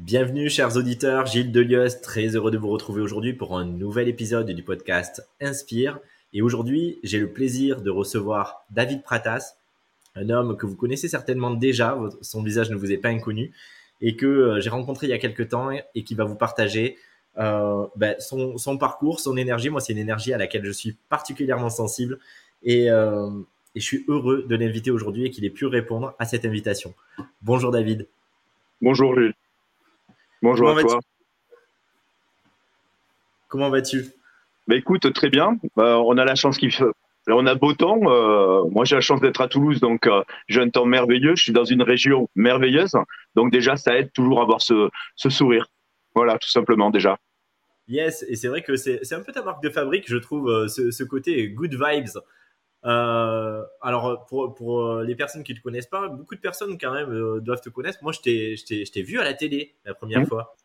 Bienvenue chers auditeurs, Gilles Delieuse, très heureux de vous retrouver aujourd'hui pour un nouvel épisode du podcast Inspire. Et aujourd'hui, j'ai le plaisir de recevoir David Pratas, un homme que vous connaissez certainement déjà, son visage ne vous est pas inconnu, et que euh, j'ai rencontré il y a quelques temps et qui va vous partager euh, ben, son, parcours, son énergie. Moi, c'est une énergie à laquelle je suis particulièrement sensible et, euh, et je suis heureux de l'inviter aujourd'hui et qu'il ait pu répondre à cette invitation. Bonjour David. Bonjour Gilles. Bonjour à toi. Comment vas-tu? Bah, Écoute, très bien. Bah, on a la chance qu'il fait. On a beau temps. Euh, moi, j'ai la chance d'être à Toulouse, donc euh, j'ai un temps merveilleux. Je suis dans une région merveilleuse. Donc déjà, ça aide toujours à avoir ce, sourire. Voilà, tout simplement déjà. Yes, et c'est vrai que c'est un peu ta marque de fabrique, je trouve, euh, ce, côté good vibes. Alors, pour, les personnes qui ne te connaissent pas, beaucoup de personnes quand même doivent te connaître. Moi, je t'ai vu à la télé la première mmh. fois.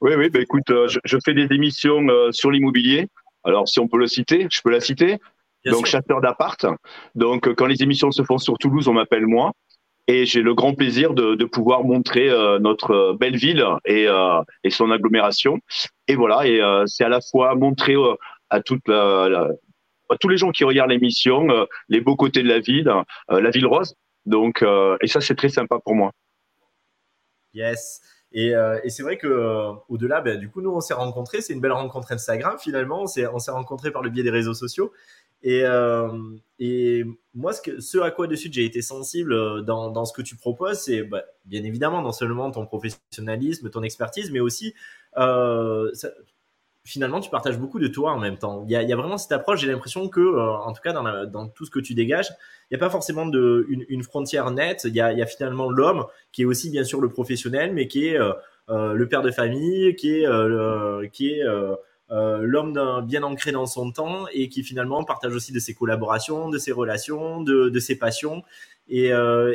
Oui, oui, bah, écoute, je, fais des émissions sur l'immobilier. Alors, si on peut le citer, je peux la citer donc chasseur d'appart. Donc quand les émissions se font sur Toulouse, on m'appelle moi. Et j'ai le grand plaisir de, de pouvoir montrer euh, notre belle ville et, euh, et, son agglomération. Et voilà, et euh, c'est à la fois montrer à toute la, tous les gens qui regardent l'émission les beaux côtés de la ville, la ville rose. Donc, et ça, c'est très sympa pour moi. Yes. Et, c'est vrai que au-delà, ben, du coup, nous, on s'est rencontrés. C'est une belle rencontre Instagram finalement. On s'est, on s'est rencontrés par le biais des réseaux sociaux. Et, euh, moi, ce, à quoi dessus j'ai été sensible euh, dans, ce que tu proposes, c'est bah, bien évidemment non seulement ton professionnalisme, ton expertise, mais aussi euh, finalement tu partages beaucoup de toi en même temps. Il y a, vraiment cette approche. J'ai l'impression que, euh, en tout cas dans, tout ce que tu dégages, il n'y a pas forcément une, frontière nette. Il y a, finalement l'homme qui est aussi bien sûr le professionnel, mais qui est euh, le père de famille, qui est, euh, l'homme bien ancré dans son temps et qui finalement partage aussi de ses collaborations, de ses relations, de, ses passions et, euh,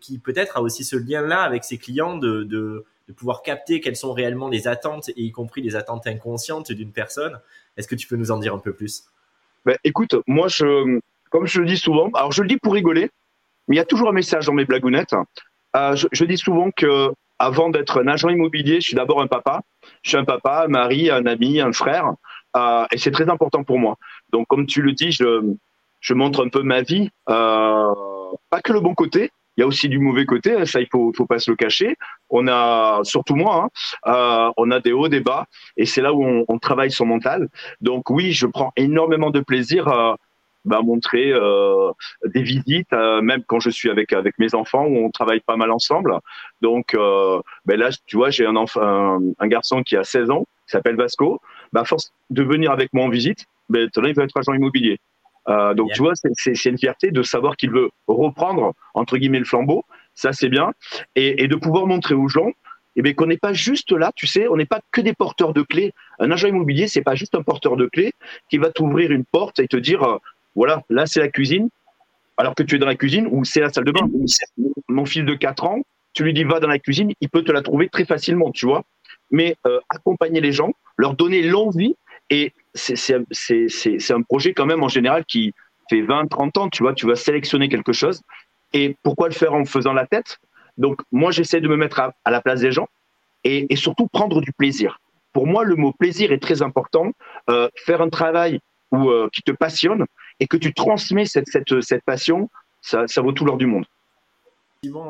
qui peut-être a aussi ce lien-là avec ses clients de, de, pouvoir capter quelles sont réellement les attentes et y compris les attentes inconscientes d'une personne. Est-ce que tu peux nous en dire un peu plus? Ben, Écoute, moi, comme je le dis souvent, alors je le dis pour rigoler, mais il y a toujours un message dans mes blagounettes. Euh, je, dis souvent que avant d'être un agent immobilier, je suis d'abord un papa. Je suis un papa, un mari, un ami, un frère. Euh, et c'est très important pour moi. Donc, comme tu le dis, je, je montre un peu ma vie. Euh, pas que le bon côté. Il y a aussi du mauvais côté. Hein, ça, il faut, faut pas se le cacher. On a, surtout moi, hein, euh, on a des hauts, des bas. Et c'est là où on, on, travaille son mental. Donc, oui, je prends énormément de plaisir euh, bah, montrer euh, des visites, euh, même quand je suis avec avec mes enfants où on travaille pas mal ensemble. Donc ben là, tu vois, j'ai un enfant, un, garçon qui a 16 ans, qui s'appelle Vasco. Bah, force de venir avec moi en visite, ben il va être agent immobilier. Euh, donc tu vois, c'est une fierté de savoir qu'il veut reprendre entre guillemets le flambeau. Ça c'est bien, et, et de pouvoir montrer aux gens eh bien, qu'on n'est pas juste là, tu sais, on n'est pas que des porteurs de clés. Un agent immobilier, c'est pas juste un porteur de clés qui va t'ouvrir une porte et te dire voilà, là c'est la cuisine, alors que tu es dans la cuisine ou c'est la salle de bain. Mon fils de 4 ans, tu lui dis va dans la cuisine, il peut te la trouver très facilement, tu vois. Mais euh, accompagner les gens, leur donner l'envie, et c'est un projet quand même en général qui fait 20, 30 ans, tu vois, tu vas sélectionner quelque chose. Et pourquoi le faire en faisant la tête? Donc moi j'essaie de me mettre à, la place des gens et, et, surtout prendre du plaisir. Pour moi le mot plaisir est très important. Euh, faire un travail ou euh, qui te passionne, et que tu transmets cette, cette, cette passion, ça, ça vaut tout l'or du monde.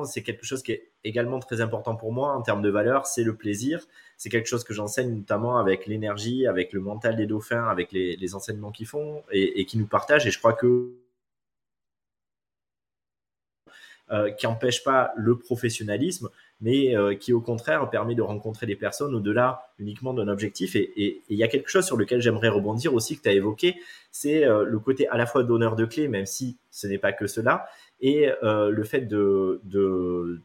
C'est quelque chose qui est également très important pour moi en termes de valeur, c'est le plaisir. C'est quelque chose que j'enseigne notamment avec l'énergie, avec le mental des dauphins, avec les, enseignements qu'ils font et, et qui nous partagent. Et je crois que euh, qui n'empêche pas le professionnalisme, mais euh, qui au contraire permet de rencontrer des personnes au-delà uniquement d'un objectif. Et il y a quelque chose sur lequel j'aimerais rebondir aussi que tu as évoqué, c'est euh, le côté à la fois donneur de clés, même si ce n'est pas que cela, et le fait de, de,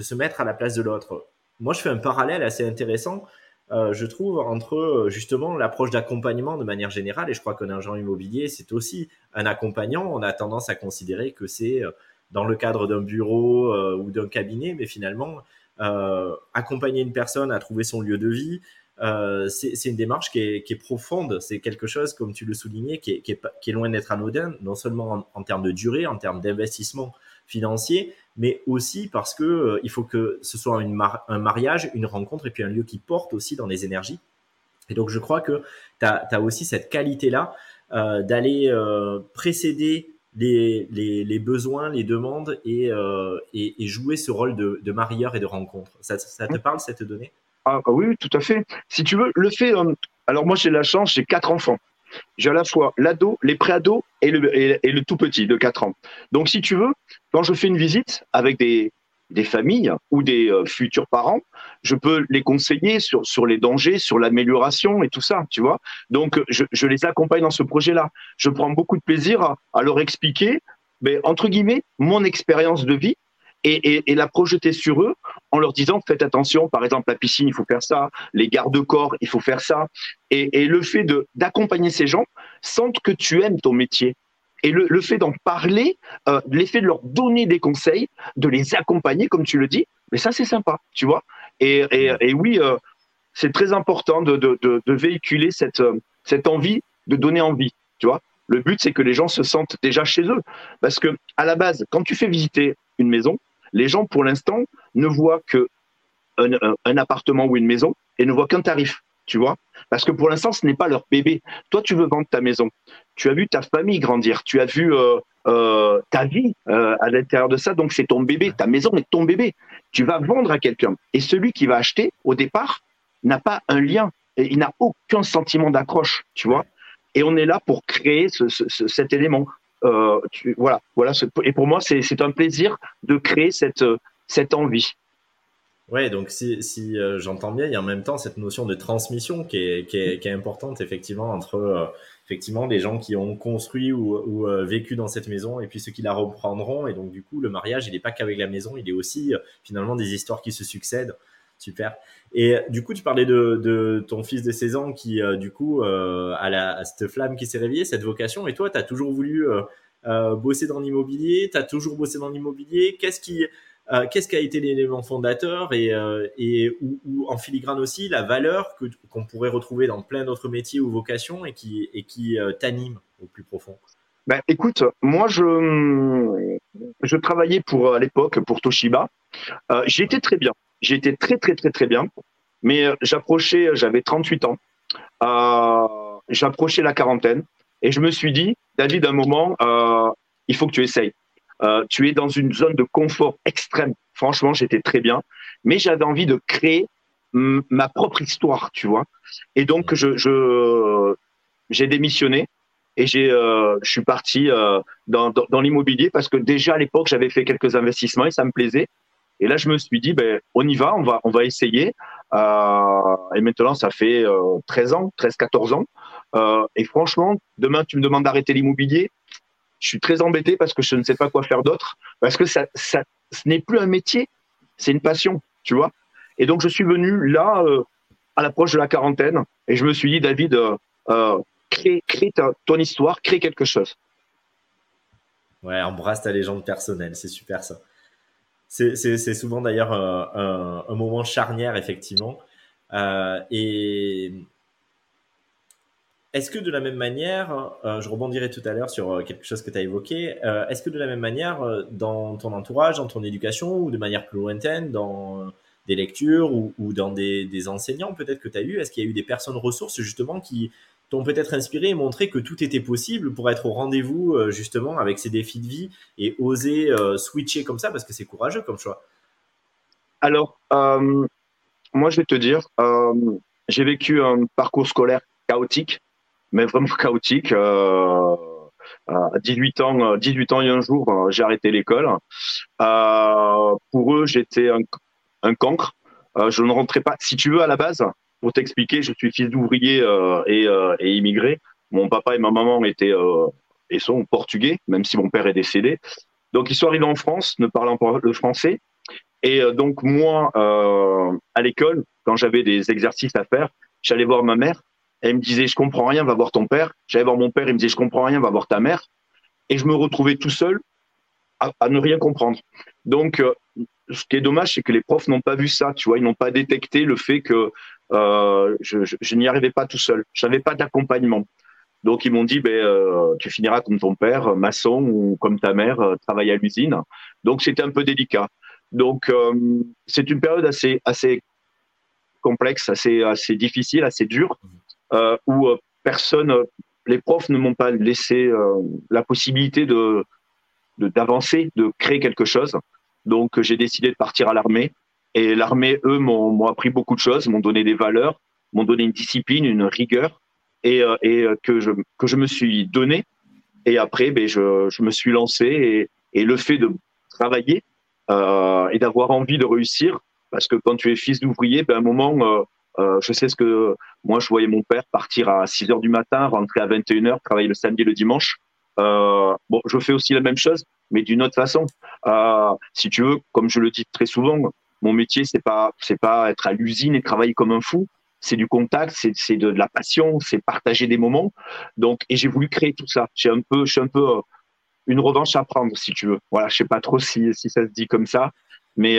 se mettre à la place de l'autre. Moi, je fais un parallèle assez intéressant euh, je trouve, entre justement l'approche d'accompagnement de manière générale, et je crois qu'un agent immobilier, c'est aussi un accompagnant. On a tendance à considérer que c'est dans le cadre d'un bureau euh, ou d'un cabinet, mais finalement, euh, accompagner une personne à trouver son lieu de vie, euh, c'est une démarche qui est, qui est profonde. C'est quelque chose, comme tu le soulignais, qui est, qui est, qui est loin d'être anodin, non seulement en, en, termes de durée, en termes d'investissement financier, mais aussi parce que euh, il faut que ce soit une un mariage, une rencontre et puis un lieu qui porte aussi dans les énergies. Et donc je crois que tu as, aussi cette qualité-là euh, d'aller précéder les, les, les, besoins, les demandes et, et, et, jouer ce rôle de, de marieur et de rencontre. Ça, ça te parle cette donnée ah, ah, oui, tout à fait. Si tu veux, le fait. Euh, alors moi j'ai la chance, j'ai quatre enfants. J'ai à la fois l'ado, les préados et le, et, le tout petit de 4 ans. Donc, si tu veux, quand je fais une visite avec des, des familles ou des euh, futurs parents, je peux les conseiller sur, sur les dangers, sur l'amélioration et tout ça, tu vois. Donc, je, je, les accompagne dans ce projet-là. Je prends beaucoup de plaisir à, leur expliquer, mais, entre guillemets, mon expérience de vie et, et, la projeter sur eux en leur disant faites attention, par exemple la piscine, il faut faire ça, les gardes-corps, il faut faire ça. Et, et le fait d'accompagner ces gens sentent que tu aimes ton métier. Et le, le fait d'en parler, euh, l'effet de leur donner des conseils, de les accompagner, comme tu le dis, mais ça c'est sympa, tu vois. Et, et oui, euh, c'est très important de, de, de, de véhiculer cette, euh, cette envie, de donner envie, tu vois. Le but, c'est que les gens se sentent déjà chez eux. Parce que, à la base, quand tu fais visiter une maison, les gens, pour l'instant, ne voient que un, appartement ou une maison et ne voient qu'un tarif, tu vois. Parce que pour l'instant, ce n'est pas leur bébé. Toi, tu veux vendre ta maison. Tu as vu ta famille grandir. Tu as vu euh, euh, ta vie euh, à l'intérieur de ça. Donc, c'est ton bébé. Ta maison est ton bébé. Tu vas vendre à quelqu'un. Et celui qui va acheter, au départ, n'a pas un lien. Il n'a aucun sentiment d'accroche, tu vois. Et on est là pour créer ce, ce, cet élément. Voilà. Et pour moi, c'est un plaisir de créer cette, cette envie. Ouais, donc si, euh, j'entends bien, il y a en même temps cette notion de transmission qui est, importante effectivement entre euh, effectivement les gens qui ont construit ou, euh, vécu dans cette maison et puis ceux qui la reprendront. Et donc du coup, le mariage, il n'est pas qu'avec la maison, il est aussi finalement des histoires qui se succèdent. Super. Et du coup, tu parlais de, ton fils de 16 ans qui, du coup, a, a cette flamme qui s'est réveillée, cette vocation. Et toi, tu as toujours voulu bosser dans l'immobilier, tu as toujours bossé dans l'immobilier? Qu'est-ce qui, euh, qu'est-ce qui a été l'élément fondateur et, euh, ou, en filigrane aussi la valeur que qu'on pourrait retrouver dans plein d'autres métiers ou vocations et qui et qui euh, t'anime au plus profond? Ben, écoute, moi je je travaillais pour à l'époque pour Toshiba. J'étais très bien. J'étais très très très très bien. Mais j'approchais, j'avais 38 ans. J'approchais la quarantaine et je me suis dit, David, un moment, il faut que tu essayes. Euh, tu es dans une zone de confort extrême. Franchement, j'étais très bien, mais j'avais envie de créer ma propre histoire, tu vois. Et donc, je, j'ai démissionné et j'ai, euh, je suis parti euh, dans, dans, dans l'immobilier parce que déjà à l'époque, j'avais fait quelques investissements et ça me plaisait. Et là, je me suis dit, ben, on y va, on va, on va essayer. Euh, et maintenant, ça fait 13 ans, 13, 14 ans. Euh, et franchement, demain, tu me demandes d'arrêter l'immobilier je suis très embêté parce que je ne sais pas quoi faire d'autre, parce que ça, ça, ce n'est plus un métier, c'est une passion, tu vois. Et donc je suis venu là, euh, à l'approche de la quarantaine, et je me suis dit, David, euh, euh crée, crée ton histoire, crée quelque chose. Ouais, embrasse ta légende personnelle, c'est super ça. C'est souvent d'ailleurs un, un, moment charnière, effectivement. Et est-ce que de la même manière, euh, je rebondirai tout à l'heure sur euh, quelque chose que tu as évoqué, euh, est-ce que de la même manière, dans ton entourage, dans ton éducation, ou de manière plus lointaine, dans des lectures ou, dans des, enseignants peut-être que tu as eu, est-ce qu'il y a eu des personnes ressources justement qui t'ont peut-être inspiré et montré que tout était possible pour être au rendez-vous justement avec ces défis de vie et oser switcher comme ça parce que c'est courageux comme choix? Alors, moi je vais te dire, j'ai vécu un parcours scolaire chaotique mais vraiment chaotique. Euh, à 18 ans, 18 ans et un jour, euh, j'ai arrêté l'école. Euh, pour eux, j'étais un, cancre. Euh, je ne rentrais pas. Si tu veux, à la base, pour t'expliquer, je suis fils d'ouvrier euh, et, et, immigré. Mon papa et ma maman étaient et sont portugais, même si mon père est décédé. Donc ils sont arrivés en France, ne parlant pas le français. Et donc moi, à l'école, quand j'avais des exercices à faire, j'allais voir ma mère elle me disait, je comprends rien, va voir ton père. J'allais voir mon père, il me disait, je comprends rien, va voir ta mère. Et je me retrouvais tout seul à, ne rien comprendre. Donc, euh, ce qui est dommage, c'est que les profs n'ont pas vu ça, tu vois, ils n'ont pas détecté le fait que euh, je, n'y arrivais pas tout seul. Je n'avais pas d'accompagnement. Donc ils m'ont dit, ben, euh, tu finiras comme ton père, maçon, ou comme ta mère, euh, travaille à l'usine. Donc c'était un peu délicat. Donc c'est une période assez assez complexe, assez assez difficile, assez dure, euh, où personne, les profs ne m'ont pas laissé la possibilité de d'avancer, de, créer quelque chose. Donc j'ai décidé de partir à l'armée. Et l'armée, eux, m'ont appris beaucoup de choses, m'ont donné des valeurs, m'ont donné une discipline, une rigueur et, euh, et euh, que, je, que je me suis donné. Et après, ben, je, je me suis lancé et, et le fait de travailler euh, et d'avoir envie de réussir, parce que quand tu es fils d'ouvrier, ben, à un moment, euh, euh, je sais ce que moi, je voyais mon père partir à 6 heures du matin, rentrer à 21 heures, travailler le samedi et le dimanche. Euh, bon, je fais aussi la même chose, mais d'une autre façon. Euh, si tu veux, comme je le dis très souvent, mon métier, c'est pas, pas être à l'usine et travailler comme un fou c'est du contact, c'est de, la passion, c'est partager des moments. Donc, et j'ai voulu créer tout ça. J'ai un peu, je un peu une revanche à prendre, si tu veux. Voilà, je sais pas trop si, si ça se dit comme ça, mais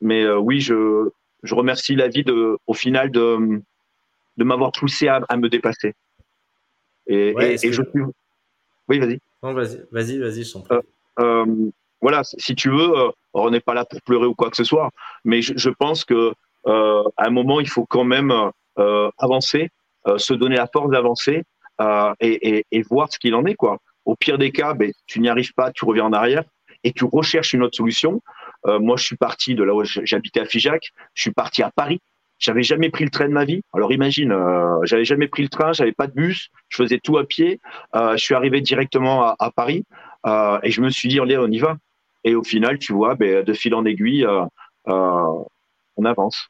mais oui, je je remercie la vie de, au final de de m'avoir poussé à, à, me dépasser. Et, et, je suis. Oui, vas-y. vas-y, vas-y, vas-y, je t'en prie. Euh, voilà, si tu veux, on n'est pas là pour pleurer ou quoi que ce soit, mais je, je pense que euh, à un moment, il faut quand même euh, avancer, euh, se donner la force d'avancer et, et, et, voir ce qu'il en est. Quoi. Au pire des cas, ben, tu n'y arrives pas, tu reviens en arrière et tu recherches une autre solution. Euh, moi, je suis parti de là où j'habitais à Figeac, je suis parti à Paris. J'avais jamais pris le train de ma vie. Alors imagine, euh, j'avais jamais pris le train, j'avais pas de bus, je faisais tout à pied. Euh, je suis arrivé directement à, Paris et je me suis dit, allez, on y va. Et au final, tu vois, ben, de fil en aiguille, on avance.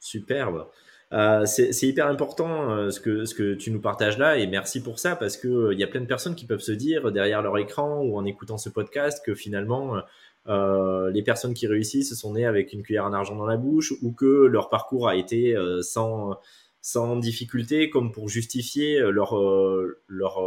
Superbe. Euh, c'est hyper important euh, ce, que, ce que tu nous partages là et merci pour ça parce que il euh, y a plein de personnes qui peuvent se dire derrière leur écran ou en écoutant ce podcast que finalement euh, les personnes qui réussissent sont nées avec une cuillère en argent dans la bouche ou que leur parcours a été sans, sans difficulté comme pour justifier leur, leur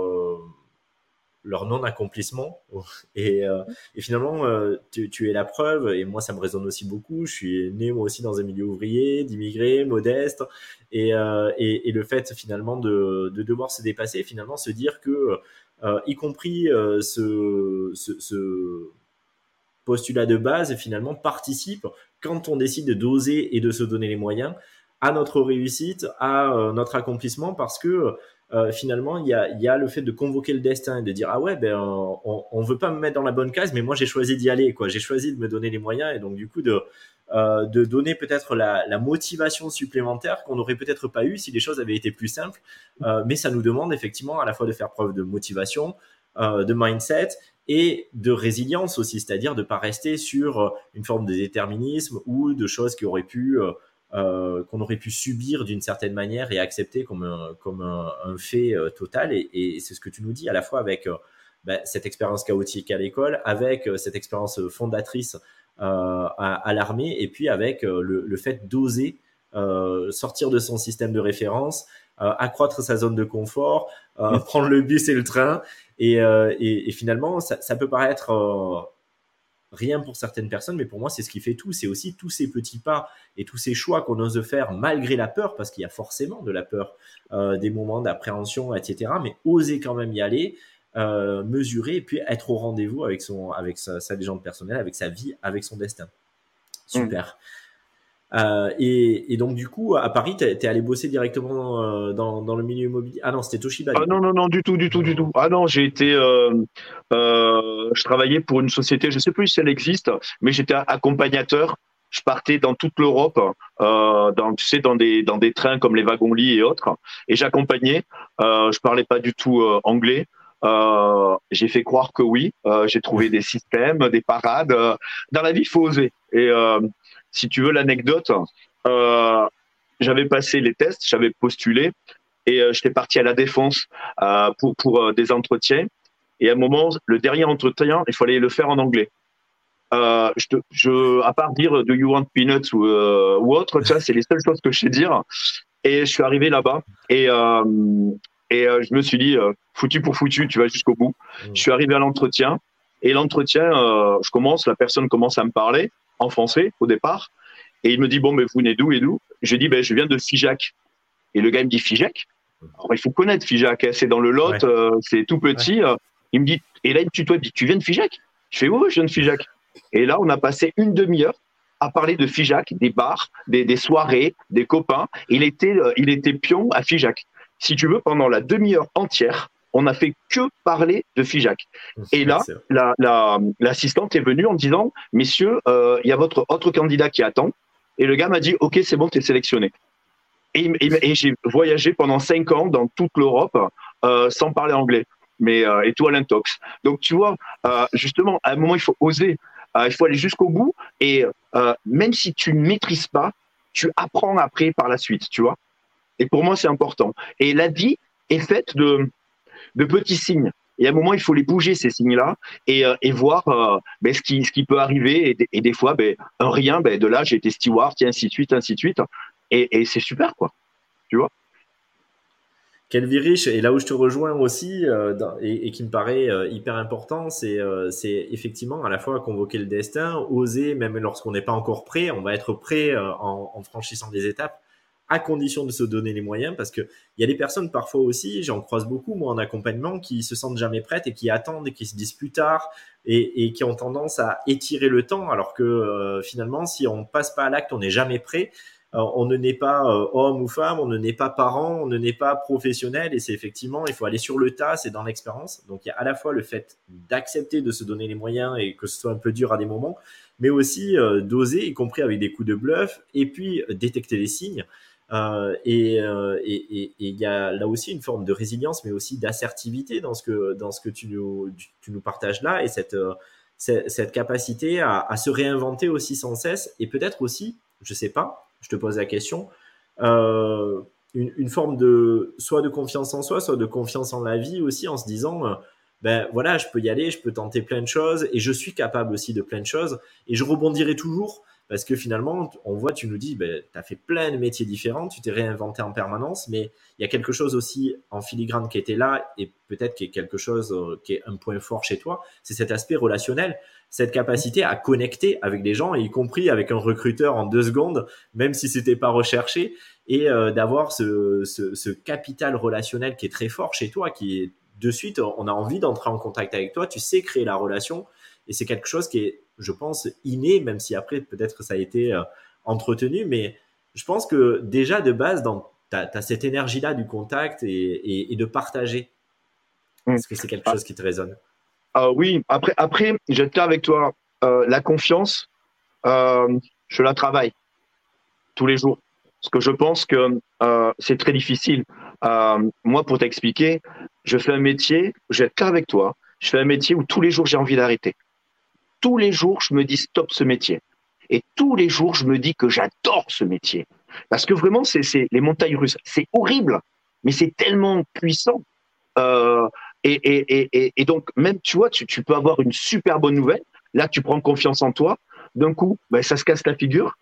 leur non-accomplissement. Et, euh, et finalement, euh, tu, tu, es la preuve, et moi, ça me résonne aussi beaucoup. Je suis né, moi aussi, dans un milieu ouvrier, d'immigrés, modeste. Et, euh, et, et, le fait, finalement, de, de, devoir se dépasser, finalement, se dire que, euh, y compris euh, ce, ce, ce, postulat de base, finalement, participe, quand on décide d'oser et de se donner les moyens, à notre réussite, à notre accomplissement, parce que euh, finalement, il y a, y a, le fait de convoquer le destin et de dire ah ouais, ben on, on veut pas me mettre dans la bonne case, mais moi j'ai choisi d'y aller, quoi. J'ai choisi de me donner les moyens et donc du coup de euh, de donner peut-être la, la, motivation supplémentaire qu'on n'aurait peut-être pas eu si les choses avaient été plus simples. Euh, mais ça nous demande effectivement à la fois de faire preuve de motivation, euh, de mindset et de résilience aussi, c'est-à-dire de pas rester sur une forme de déterminisme ou de choses qui auraient pu euh, euh, qu'on aurait pu subir d'une certaine manière et accepter comme un, comme un, fait euh, total. Et, et c'est ce que tu nous dis à la fois avec euh, ben, cette expérience chaotique à l'école, avec cette expérience fondatrice à, à l'armée, et puis avec le, le fait d'oser sortir de son système de référence, accroître sa zone de confort, prendre le bus et le train. Et, et, et finalement, ça, ça, peut paraître rien pour certaines personnes, mais pour moi, c'est ce qui fait tout. C'est aussi tous ces petits pas et tous ces choix qu'on ose faire malgré la peur, parce qu'il y a forcément de la peur, euh, des moments d'appréhension, etc. Mais oser quand même y aller, euh, mesurer et puis être au rendez-vous avec son, avec sa, sa, légende personnelle, avec sa vie, avec son destin. Super. Euh, et, et, donc du coup, à Paris, t'es es allé bosser directement euh, dans, dans, le milieu immobilier. Ah non, c'était Toshiba. Ah non non non du tout du tout du tout. Ah non, j'ai été, euh, je travaillais pour une société, je sais plus si elle existe, mais j'étais accompagnateur. Je partais dans toute l'Europe, dans tu sais dans des dans des trains comme les wagons-lits et autres, et j'accompagnais. Euh, je parlais pas du tout anglais. Euh, j'ai fait croire que oui. Euh, j'ai trouvé des systèmes, des parades. dans la vie, il faut oser. Et euh, si tu veux l'anecdote, euh, j'avais passé les tests, j'avais postulé et euh, j'étais parti à la défense euh, pour, pour euh, des entretiens. Et à un moment, le dernier entretien, il fallait le faire en anglais. Je, te, je, à part dire Do you want peanuts ou, ou autre, c'est les seules choses que je sais dire. Et je suis arrivé là-bas et, et je me suis dit foutu pour foutu, tu vas jusqu'au bout. Mmh. Je suis arrivé à l'entretien et l'entretien, je commence, la personne commence à me parler en français au départ. Et il me dit, bon, mais vous venez d'où et d'où? Je dis, ben, je viens de Figeac. Et le gars il me dit, Figeac? Alors, il faut connaître Figeac, hein, c'est dans le Lot, euh, c'est tout petit. Euh. il me dit, et là, il me tutoie, il me dit, tu viens de Figeac? Je fais, oui, je viens de Figeac. Et là, on a passé une demi-heure à parler de Figeac, des bars, des, soirées, des copains. Il était, euh, il était pion à Figeac. Si tu veux, pendant la demi-heure entière, on n'a fait que parler de Figeac. Et là, l'assistante est venue en disant, messieurs, il y a votre autre candidat qui attend. Et le gars m'a dit, OK, c'est bon, tu es sélectionné. Et, j'ai voyagé pendant cinq ans dans toute l'Europe euh, sans parler anglais. Mais euh, et tout à l'intox. Donc tu vois, euh, justement, à un moment il faut oser. il faut aller jusqu'au bout. Et même si tu ne maîtrises pas, tu apprends après par la suite. Tu vois. Et pour moi c'est important. Et la vie est faite de de petits signes. Et à un moment, il faut les bouger, ces signes-là, et, et voir ben, ce, qui, peut arriver. Et, des fois, ben, un rien, ben, de là, j'ai été steward, et ainsi de suite, ainsi de suite. Et, c'est super, quoi. Tu vois? Kelvin Rich, et là où je te rejoins aussi, euh, et, qui me paraît euh, hyper important, euh, c'est effectivement à la fois convoquer le destin, oser, même lorsqu'on n'est pas encore prêt, on va être prêt en, franchissant des étapes, à condition de se donner les moyens, parce qu'il y a des personnes parfois aussi, j'en croise beaucoup moi en accompagnement, qui se sentent jamais prêtes et qui attendent et qui se disent plus tard, et, et qui ont tendance à étirer le temps, alors que finalement, si on passe pas à l'acte, on n'est jamais prêt on ne naît pas euh, homme ou femme, on ne naît pas parent, on ne naît pas professionnel. Et c'est effectivement, il faut aller sur le tas, c'est dans l'expérience. Donc il y a à la fois le fait d'accepter de se donner les moyens et que ce soit un peu dur à des moments, mais aussi euh, d'oser, y compris avec des coups de bluff, et puis euh, détecter les signes. Et il y a là aussi une forme de résilience, mais aussi d'assertivité dans ce que dans ce que tu nous tu nous partages là, et cette cette, capacité à, à, se réinventer aussi sans cesse, et peut-être aussi, je sais pas, je te pose la question, euh, une, forme de soit de confiance en soi, soit de confiance en la vie aussi, en se disant, euh, ben voilà, je peux y aller, je peux tenter plein de choses, et je suis capable aussi de plein de choses, et je rebondirai toujours parce que finalement, on voit, tu nous dis, ben, tu as fait plein de métiers différents, tu t'es réinventé en permanence, mais il y a quelque chose aussi en filigrane qui était là et peut-être qui est quelque chose euh, qui est un point fort chez toi, c'est cet aspect relationnel, cette capacité à connecter avec des gens, y compris avec un recruteur en deux secondes, même si c'était pas recherché, et euh, d'avoir ce, ce, ce capital relationnel qui est très fort chez toi, qui est de suite, on a envie d'entrer en contact avec toi, tu sais créer la relation, et c'est quelque chose qui est je pense, inné, même si après, peut-être ça a été euh, entretenu. Mais je pense que déjà, de base, tu as, cette énergie-là du contact et, de partager. Mm. Est-ce que c'est quelque chose qui te résonne? Ah Oui, après, après j'étais avec toi. Euh, la confiance, euh, je la travaille tous les jours. Parce que je pense que c'est très difficile. moi, pour t'expliquer, je fais un métier, j'étais avec toi, je fais un métier où tous les jours j'ai envie d'arrêter tous les jours, je me dis stop ce métier. Et tous les jours, je me dis que j'adore ce métier. Parce que vraiment, c'est les montagnes russes. C'est horrible, mais c'est tellement puissant. Euh, et, donc, même, tu vois, tu, peux avoir une super bonne nouvelle. Là, tu prends confiance en toi. D'un coup, ben, ça se casse la figure.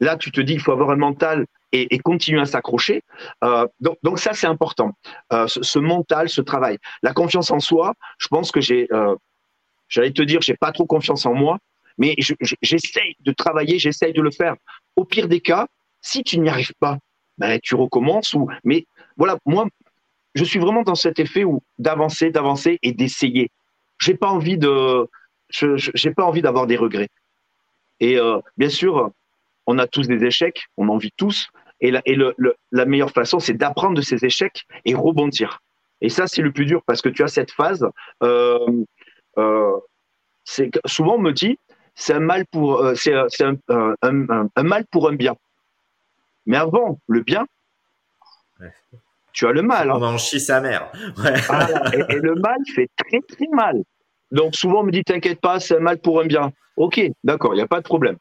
Là, tu te dis, il faut avoir un mental et, continuer à s'accrocher. Euh, donc, ça, c'est important. Euh, ce, ce, mental, ce travail. La confiance en soi, je pense que j'ai J'allais te dire, j'ai pas trop confiance en moi, mais j'essaye de travailler, j'essaye de le faire. Au pire des cas, si tu n'y arrives pas, ben, tu recommences. Ou, mais voilà, moi, je suis vraiment dans cet effet où d'avancer, d'avancer et d'essayer. J'ai pas envie de, j'ai pas envie d'avoir des regrets. Et euh, bien sûr, on a tous des échecs, on en vit tous. Et la, meilleure façon, c'est d'apprendre de ces échecs et rebondir. Et ça, c'est le plus dur parce que tu as cette phase euh, souvent on me dit c'est un mal pour euh, c'est un, un, mal pour un bien. Mais avant le bien, tu as le mal. Hein. On en chie sa mère. et, le mal fait très très mal. Donc souvent on me dit t'inquiète pas, c'est un mal pour un bien. Ok, d'accord, il n'y a pas de problème.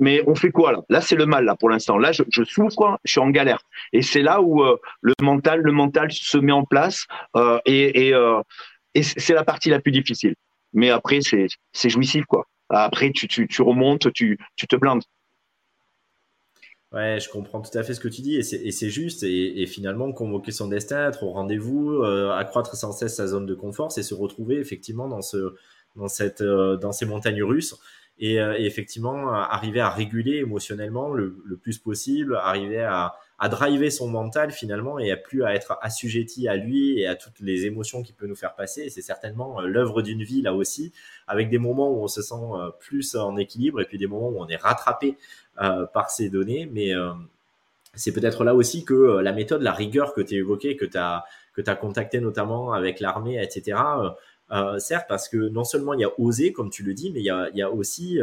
Mais on fait quoi là? Là c'est le mal là pour l'instant. Là je, souffre, je suis en galère. Et c'est là où euh, le mental, le mental se met en place et, et, et c'est la partie la plus difficile mais après, c'est jouissif, quoi. Après, tu, tu, tu remontes, tu, tu te blindes. Ouais, je comprends tout à fait ce que tu dis et c'est juste. Et, finalement, convoquer son destin, être au rendez-vous, euh, accroître sans cesse sa zone de confort, c'est se retrouver effectivement dans, ce, dans, cette, euh, dans ces montagnes russes et, euh, et, effectivement arriver à réguler émotionnellement le, le plus possible, arriver à, à driver son mental finalement et à plus à être assujetti à lui et à toutes les émotions qu'il peut nous faire passer. C'est certainement l'œuvre d'une vie là aussi, avec des moments où on se sent plus en équilibre et puis des moments où on est rattrapé par ces données. Mais c'est peut-être là aussi que la méthode, la rigueur que tu as que tu as que as contacté notamment avec l'armée, etc. Euh, euh, certes, parce que non seulement il y a osé, comme tu le dis, mais il y a, il y a aussi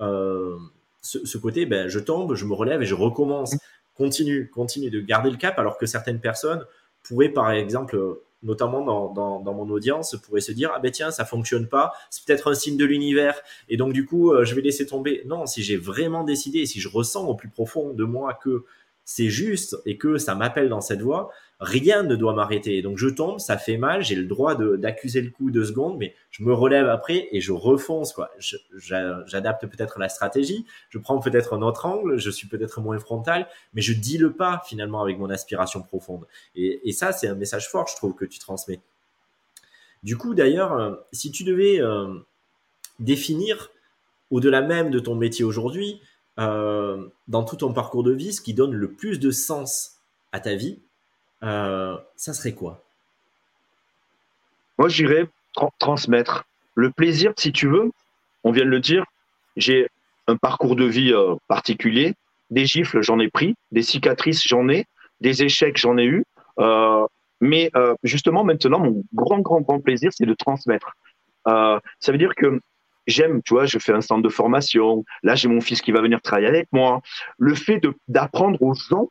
euh, ce, côté, ben, je tombe, je me relève et je recommence. Continue, continue de garder le cap, alors que certaines personnes pourraient, par exemple, notamment dans, dans, dans, mon audience, pourraient se dire ah ben tiens ça fonctionne pas, c'est peut-être un signe de l'univers et donc du coup je vais laisser tomber. Non, si j'ai vraiment décidé, si je ressens au plus profond de moi que c'est juste et que ça m'appelle dans cette voie, rien ne doit m'arrêter. Donc je tombe, ça fait mal, j'ai le droit d'accuser le coup deux secondes, mais je me relève après et je refonce quoi. J'adapte peut-être la stratégie, je prends peut-être un autre angle, je suis peut-être moins frontal, mais je dis le pas finalement avec mon aspiration profonde. Et, ça, c'est un message fort, je trouve, que tu transmets. Du coup, d'ailleurs, euh, si tu devais euh, définir au-delà même de ton métier aujourd'hui, euh, dans tout ton parcours de vie, ce qui donne le plus de sens à ta vie, euh, ça serait quoi? Moi, j'irais transmettre le plaisir, si tu veux. On vient de le dire. J'ai un parcours de vie euh, particulier. Des gifles, j'en ai pris. Des cicatrices, j'en ai. Des échecs, j'en ai eu. Euh, mais justement, maintenant, mon grand, grand, grand plaisir, c'est de transmettre. ça veut dire que j'aime, tu vois, je fais un centre de formation. Là, j'ai mon fils qui va venir travailler avec moi. Le fait d'apprendre aux gens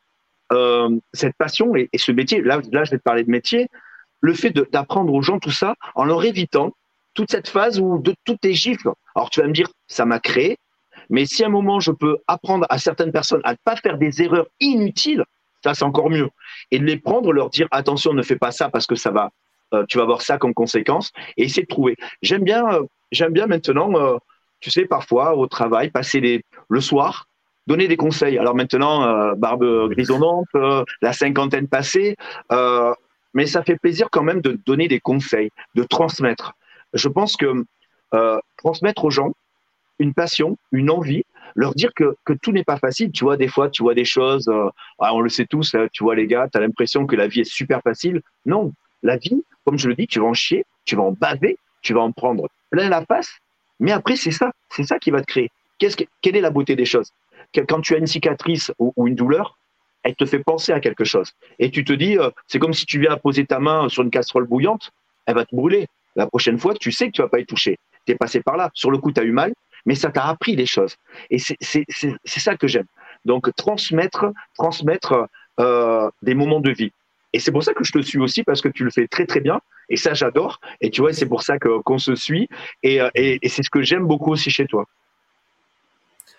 euh, cette passion et, ce métier, là, là, je vais te parler de métier, le fait d'apprendre aux gens tout ça en leur évitant toute cette phase où de toutes est gifles. Alors tu vas me dire, ça m'a créé, mais si à un moment je peux apprendre à certaines personnes à ne pas faire des erreurs inutiles, ça c'est encore mieux. Et de les prendre, leur dire attention, ne fais pas ça parce que ça va, euh, tu vas avoir ça comme conséquence, et essayer de trouver. J'aime bien, euh, bien maintenant, tu sais, parfois au travail, passer les, le soir, donner des conseils. Alors maintenant, euh, barbe grisonnante, euh, la cinquantaine passée, euh, mais ça fait plaisir quand même de donner des conseils, de transmettre. Je pense que transmettre aux gens une passion, une envie, leur dire que, que tout n'est pas facile. Tu vois, des fois, tu vois des choses, ah, on le sait tous, tu vois les gars, tu as l'impression que la vie est super facile. Non, la vie, comme je le dis, tu vas en chier, tu vas en baver, tu vas en prendre plein la face, mais après, c'est ça, c'est ça qui va te créer. Qu'est-ce que, quelle est la beauté des choses? Quand tu as une cicatrice ou, une douleur, elle te fait penser à quelque chose. Et tu te dis, euh, c'est comme si tu viens poser ta main sur une casserole bouillante, elle va te brûler. La prochaine fois, tu sais que tu vas pas y toucher. Tu es passé par là. Sur le coup, tu as eu mal, mais ça t'a appris des choses. Et c'est ça que j'aime. Donc, transmettre, transmettre euh, des moments de vie. Et c'est pour ça que je te suis aussi, parce que tu le fais très, très bien. Et ça, j'adore. Et tu vois, c'est pour ça qu'on se suit. et, euh, et c'est ce que j'aime beaucoup aussi chez toi.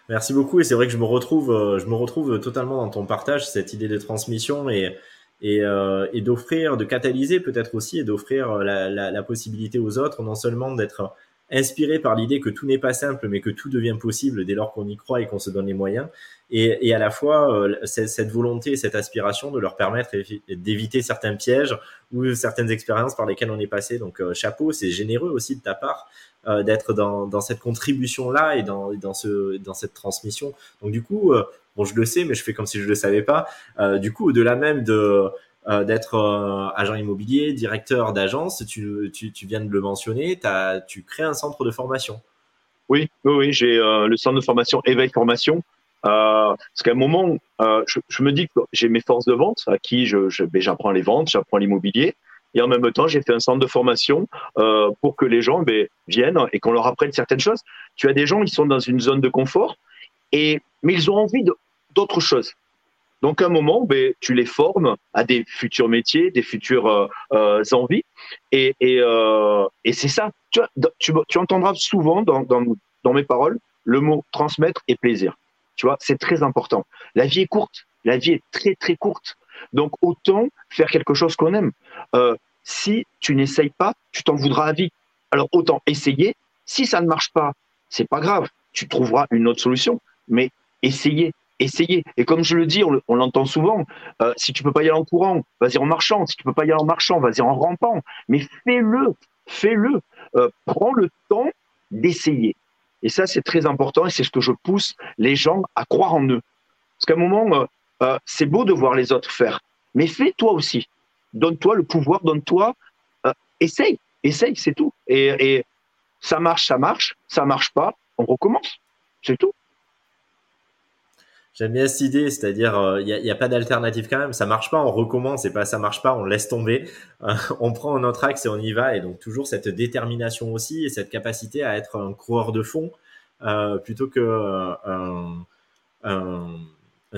Merci beaucoup et c'est vrai que je me retrouve, euh, je me retrouve totalement dans ton partage cette idée de transmission et et, euh, et d'offrir, de catalyser peut-être aussi et d'offrir la, la, la, possibilité aux autres non seulement d'être inspiré par l'idée que tout n'est pas simple, mais que tout devient possible dès lors qu'on y croit et qu'on se donne les moyens, et, et à la fois euh, cette volonté, cette aspiration de leur permettre d'éviter certains pièges ou certaines expériences par lesquelles on est passé. Donc euh, chapeau, c'est généreux aussi de ta part euh, d'être dans, dans, cette contribution là et dans, dans, ce, dans cette transmission. Donc du coup, bon, je le sais, mais je fais comme si je le savais pas. du coup, au-delà même de euh, d'être euh, agent immobilier, directeur d'agence, tu, tu, tu, viens de le mentionner, as, tu crées un centre de formation. Oui, oui, oui j'ai euh, le centre de formation Éveil Formation. parce qu'à un moment, je, me dis que j'ai mes forces de vente à qui je, je, ben, j'apprends les ventes, j'apprends l'immobilier. Et en même temps, j'ai fait un centre de formation euh, pour que les gens ben, viennent et qu'on leur apprenne certaines choses. Tu as des gens, ils sont dans une zone de confort, et, mais ils ont envie d'autres choses. Donc, à un moment, ben, tu les formes à des futurs métiers, des futures euh, euh, envies. Et, et, et c'est ça. Tu, tu, tu, entendras souvent dans, dans, mes paroles le mot transmettre et plaisir. Tu vois, c'est très important. La vie est courte. La vie est très, très courte. Donc, autant faire quelque chose qu'on aime. Si tu n'essayes pas, tu t'en voudras à vie. Alors, autant essayer. Si ça ne marche pas, c'est pas grave. Tu trouveras une autre solution. Mais essayer essayez. Et comme je le dis, on, l'entend souvent, euh, si tu peux pas y aller en courant, vas-y en marchant. Si tu peux pas y aller en marchant, vas-y en rampant. Mais fais-le, fais-le. Euh, prends le temps d'essayer. Et ça, c'est très important et c'est ce que je pousse les gens à croire en eux. Parce qu'à un moment, euh, c'est beau de voir les autres faire, mais fais toi aussi. Donne-toi le pouvoir, donne-toi, euh, essaye, essaye, c'est tout. Et, ça marche, ça marche, ça marche pas, on recommence, c'est tout. J'aime bien cette idée, c'est-à-dire il euh, n'y a, pas d'alternative quand même. Ça marche pas, on recommence. Et pas ça marche pas, on laisse tomber. On prend notre axe et on y va. Et donc toujours cette détermination aussi et cette capacité à être un coureur de fond euh, plutôt que un,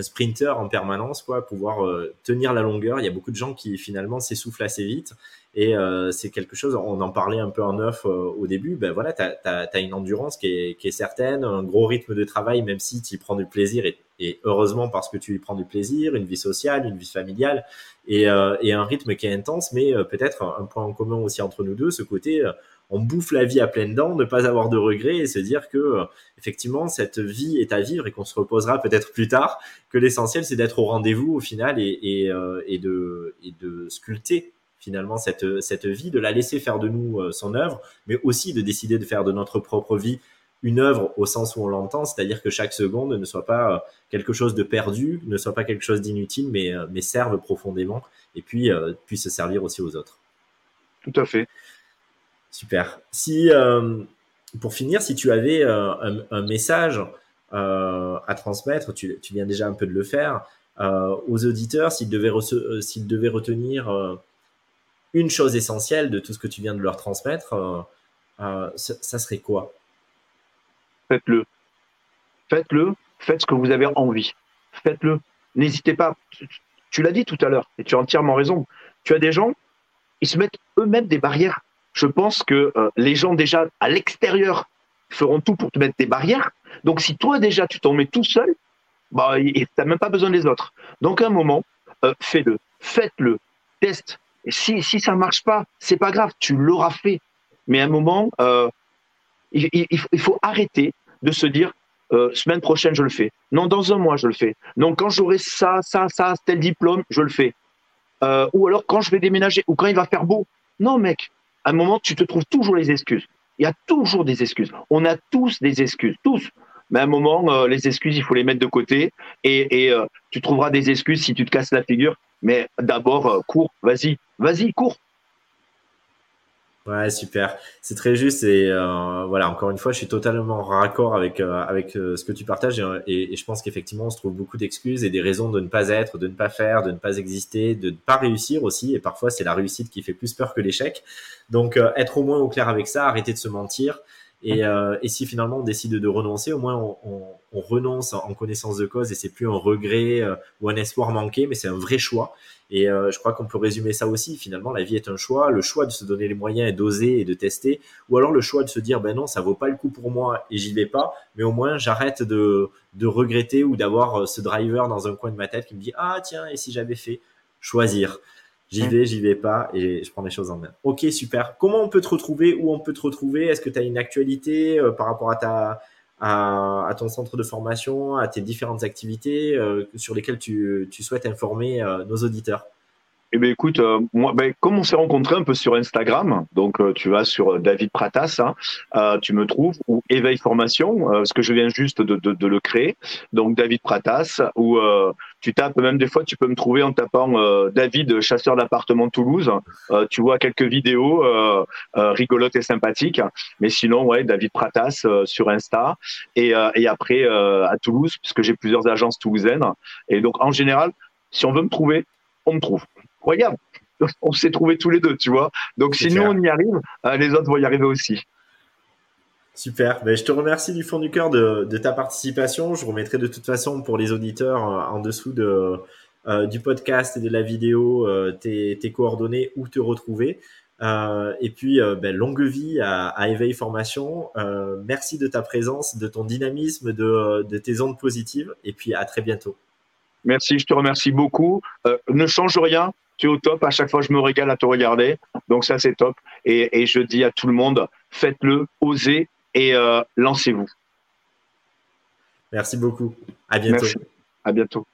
sprinter en permanence, quoi. Pouvoir tenir la longueur. Il y a beaucoup de gens qui finalement s'essoufflent assez vite. Et euh, c'est quelque chose, on en parlait un peu en neuf euh, au début, ben voilà, tu as, une endurance qui est, qui est, certaine, un gros rythme de travail, même si tu y prends du plaisir, et, et, heureusement parce que tu y prends du plaisir, une vie sociale, une vie familiale, et, euh, et un rythme qui est intense, mais euh, peut-être un point en commun aussi entre nous deux, ce côté, euh, on bouffe la vie à pleines dents, ne pas avoir de regrets et se dire que effectivement cette vie est à vivre et qu'on se reposera peut-être plus tard, que l'essentiel c'est d'être au rendez-vous au final et, et, de, et de sculpter finalement cette, cette vie, de la laisser faire de nous euh, son œuvre, mais aussi de décider de faire de notre propre vie une œuvre au sens où on l'entend, c'est-à-dire que chaque seconde ne soit pas euh, quelque chose de perdu, ne soit pas quelque chose d'inutile, mais, euh, mais serve profondément et puis puisse se servir aussi aux autres. Tout à fait. Super. Si, pour finir, si tu avais un, un, message à transmettre, tu, tu, viens déjà un peu de le faire, aux auditeurs, s'ils devaient, s'ils devaient retenir une chose essentielle de tout ce que tu viens de leur transmettre, euh, euh, ça serait quoi? Faites-le. Faites-le. Faites ce que vous avez envie. Faites-le. N'hésitez pas. Tu, l'as dit tout à l'heure et tu as entièrement raison. Tu as des gens, ils se mettent eux-mêmes des barrières. Je pense que euh, les gens déjà à l'extérieur feront tout pour te mettre des barrières. Donc si toi déjà tu t'en mets tout seul, bah, tu n'as même pas besoin des autres. Donc à un moment, fais-le, faites-le, teste, si, ça marche pas, c'est pas grave, tu l'auras fait. Mais à un moment, euh, il, faut arrêter de se dire euh, semaine prochaine je le fais. Non, dans un mois je le fais. Non, quand j'aurai ça, ça, ça, tel diplôme, je le fais. Euh, ou alors quand je vais déménager, ou quand il va faire beau. Non, mec, à un moment tu te trouves toujours les excuses. Il y a toujours des excuses. On a tous des excuses, tous. Mais à un moment, les excuses, il faut les mettre de côté et, tu trouveras des excuses si tu te casses la figure. Mais d'abord, cours, vas-y, vas-y, cours. Ouais, super. C'est très juste et euh, voilà. Encore une fois, je suis totalement raccord avec euh, avec euh, ce que tu partages et, et je pense qu'effectivement, on se trouve beaucoup d'excuses et des raisons de ne pas être, de ne pas faire, de ne pas exister, de ne pas réussir aussi. Et parfois, c'est la réussite qui fait plus peur que l'échec. Donc, être au moins au clair avec ça, arrêter de se mentir. Et, et si finalement on décide de renoncer, au moins on, on, on renonce en connaissance de cause et c'est plus un regret ou un espoir manqué, mais c'est un vrai choix. Et euh, je crois qu'on peut résumer ça aussi. Finalement, la vie est un choix. Le choix de se donner les moyens et d'oser et de tester. Ou alors le choix de se dire, ben non, ça vaut pas le coup pour moi et j'y vais pas. Mais au moins, j'arrête de, de regretter ou d'avoir euh, ce driver dans un coin de ma tête qui me dit, ah tiens, et si j'avais fait? Choisir. J'y vais, j'y vais pas et je prends les choses en main. Ok, super. Comment on peut te retrouver Où on peut te retrouver? Est-ce que tu as une actualité euh, par rapport à ta à, à, ton centre de formation, à tes différentes activités euh, sur lesquelles tu, tu souhaites informer euh, nos auditeurs? Eh bien, écoute, euh, moi, ben, comme on s'est rencontré un peu sur Instagram, donc euh, tu vas sur David Pratas, hein, euh, tu me trouves, ou Éveil Formation, ce que je viens juste de, de, de, le créer, donc David Pratas, ou tu tapes, même des fois, tu peux me trouver en tapant David, chasseur d'appartement Toulouse, tu vois quelques vidéos rigolotes et sympathiques, mais sinon, ouais, David Pratas sur Insta, et, et après à Toulouse, puisque j'ai plusieurs agences toulousaines, et donc en général, si on veut me trouver, on me trouve regarde, on s'est trouvés tous les deux, tu vois. Donc si nous on y arrive, euh, les autres vont y arriver aussi. Super. Ben, je te remercie du fond du cœur de, ta participation. Je remettrai de toute façon pour les auditeurs euh, en dessous de, euh, du podcast et de la vidéo tes, coordonnées où te retrouver. et puis, ben, longue vie à, à Éveil Formation. merci de ta présence, de ton dynamisme, de, de tes ondes positives. Et puis, à très bientôt. Merci, je te remercie beaucoup. ne change rien, tu es au top. À chaque fois, je me régale à te regarder. Donc ça, c'est top. Et, et, je dis à tout le monde, faites-le, osez et euh, lancez-vous. Merci beaucoup. À bientôt. Merci. À bientôt.